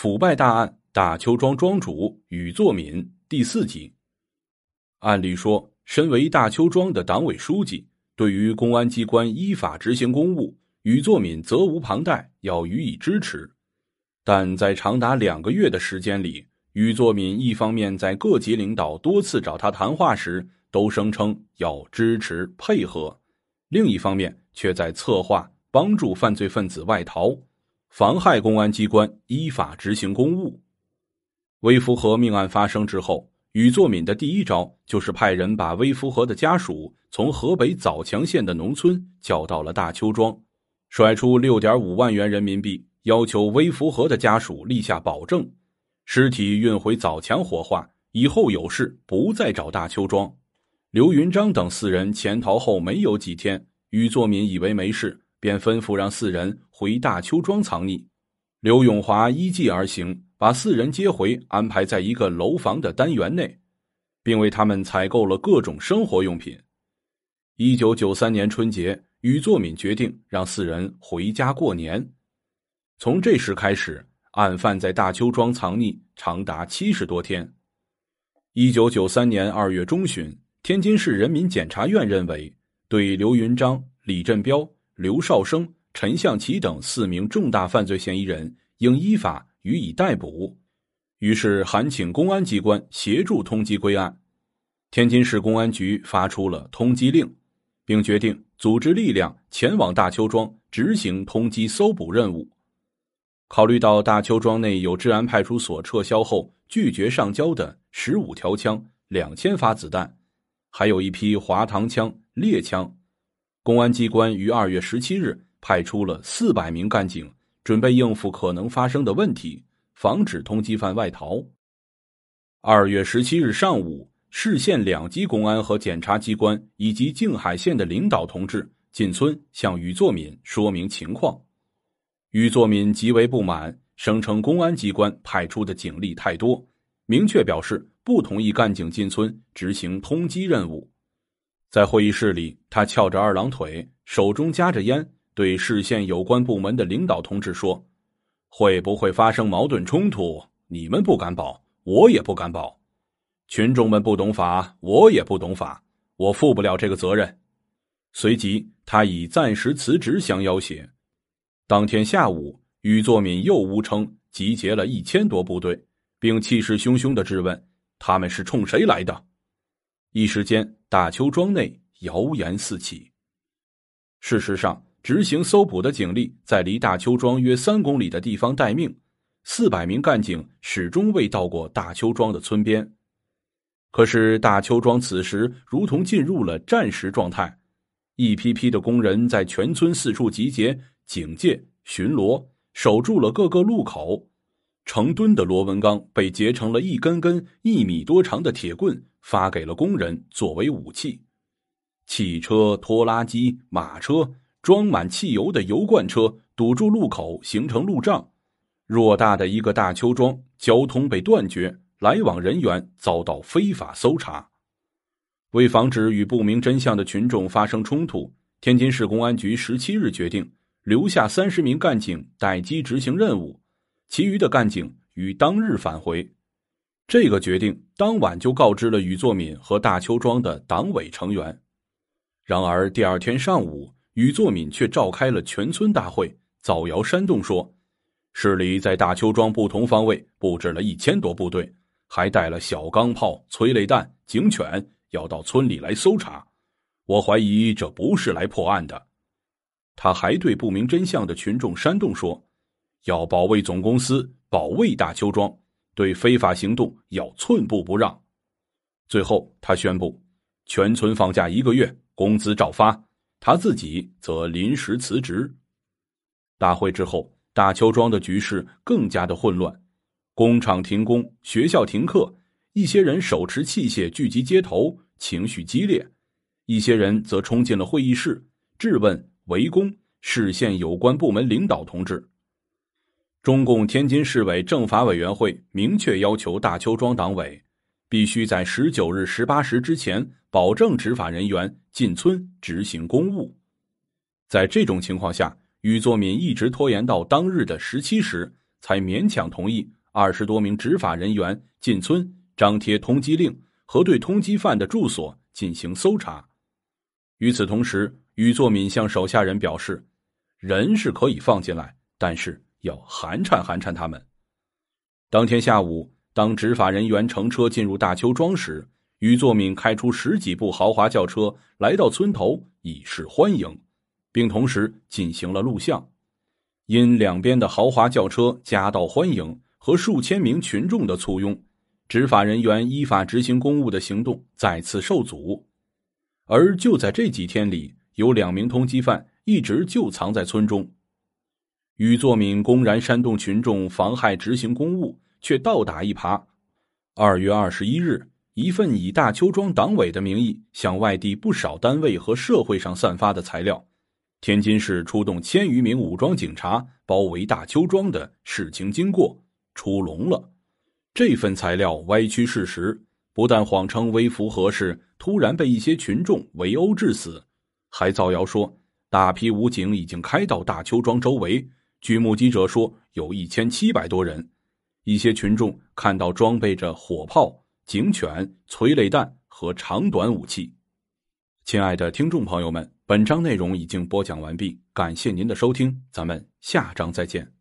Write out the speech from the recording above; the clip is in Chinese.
腐败大案：大邱庄庄主禹作敏第四集。按理说，身为大邱庄的党委书记，对于公安机关依法执行公务，禹作敏责无旁贷，要予以支持。但在长达两个月的时间里，禹作敏一方面在各级领导多次找他谈话时，都声称要支持配合，另一方面却在策划帮助犯罪分子外逃。妨害公安机关依法执行公务。微福和命案发生之后，禹作敏的第一招就是派人把微福和的家属从河北枣强县的农村叫到了大邱庄，甩出六点五万元人民币，要求微福和的家属立下保证，尸体运回枣强火化，以后有事不再找大邱庄。刘云章等四人潜逃后没有几天，禹作敏以为没事。便吩咐让四人回大邱庄藏匿，刘永华依计而行，把四人接回，安排在一个楼房的单元内，并为他们采购了各种生活用品。一九九三年春节，禹作敏决定让四人回家过年。从这时开始，案犯在大邱庄藏匿长达七十多天。一九九三年二月中旬，天津市人民检察院认为，对刘云章、李振彪。刘少生、陈向奇等四名重大犯罪嫌疑人应依法予以逮捕，于是函请公安机关协助通缉归案。天津市公安局发出了通缉令，并决定组织力量前往大邱庄执行通缉搜捕任务。考虑到大邱庄内有治安派出所撤销后拒绝上交的十五条枪、两千发子弹，还有一批滑膛枪、猎枪。公安机关于二月十七日派出了四百名干警，准备应付可能发生的问题，防止通缉犯外逃。二月十七日上午，市县两级公安和检察机关以及静海县的领导同志进村向禹作敏说明情况。禹作敏极为不满，声称公安机关派出的警力太多，明确表示不同意干警进村执行通缉任务。在会议室里，他翘着二郎腿，手中夹着烟，对市县有关部门的领导同志说：“会不会发生矛盾冲突？你们不敢保，我也不敢保。群众们不懂法，我也不懂法，我负不了这个责任。”随即，他以暂时辞职相要挟。当天下午，禹作敏又诬称集结了一千多部队，并气势汹汹的质问：“他们是冲谁来的？”一时间，大邱庄内谣言四起。事实上，执行搜捕的警力在离大邱庄约三公里的地方待命，四百名干警始终未到过大邱庄的村边。可是，大邱庄此时如同进入了战时状态，一批批的工人在全村四处集结、警戒、巡逻，守住了各个路口。成吨的螺纹钢被结成了一根根一米多长的铁棍。发给了工人作为武器，汽车、拖拉机、马车装满汽油的油罐车堵住路口，形成路障。偌大的一个大邱庄，交通被断绝，来往人员遭到非法搜查。为防止与不明真相的群众发生冲突，天津市公安局十七日决定留下三十名干警待机执行任务，其余的干警于当日返回。这个决定当晚就告知了禹作敏和大邱庄的党委成员，然而第二天上午，禹作敏却召开了全村大会，造谣煽动说，市里在大邱庄不同方位布置了一千多部队，还带了小钢炮、催泪弹、警犬，要到村里来搜查。我怀疑这不是来破案的。他还对不明真相的群众煽动说，要保卫总公司，保卫大邱庄。对非法行动要寸步不让。最后，他宣布全村放假一个月，工资照发，他自己则临时辞职。大会之后，大邱庄的局势更加的混乱，工厂停工，学校停课，一些人手持器械聚集街头，情绪激烈；一些人则冲进了会议室，质问、围攻市县有关部门领导同志。中共天津市委政法委员会明确要求大邱庄党委，必须在十九日十八时之前保证执法人员进村执行公务。在这种情况下，禹作敏一直拖延到当日的十七时才勉强同意二十多名执法人员进村张贴通缉令和对通缉犯的住所进行搜查。与此同时，禹作敏向手下人表示，人是可以放进来，但是要寒碜寒碜他们。当天下午，当执法人员乘车进入大邱庄时，禹作敏开出十几部豪华轿车来到村头以示欢迎，并同时进行了录像。因两边的豪华轿车夹道欢迎和数千名群众的簇拥，执法人员依法执行公务的行动再次受阻。而就在这几天里，有两名通缉犯一直就藏在村中。禹作敏公然煽动群众妨害执行公务，却倒打一耙。二月二十一日。一份以大邱庄党委的名义向外地不少单位和社会上散发的材料，天津市出动千余名武装警察包围大邱庄的事情经过出笼了。这份材料歪曲事实，不但谎称微服何事突然被一些群众围殴致死，还造谣说大批武警已经开到大邱庄周围。据目击者说，有一千七百多人。一些群众看到装备着火炮。警犬、催泪弹和长短武器。亲爱的听众朋友们，本章内容已经播讲完毕，感谢您的收听，咱们下章再见。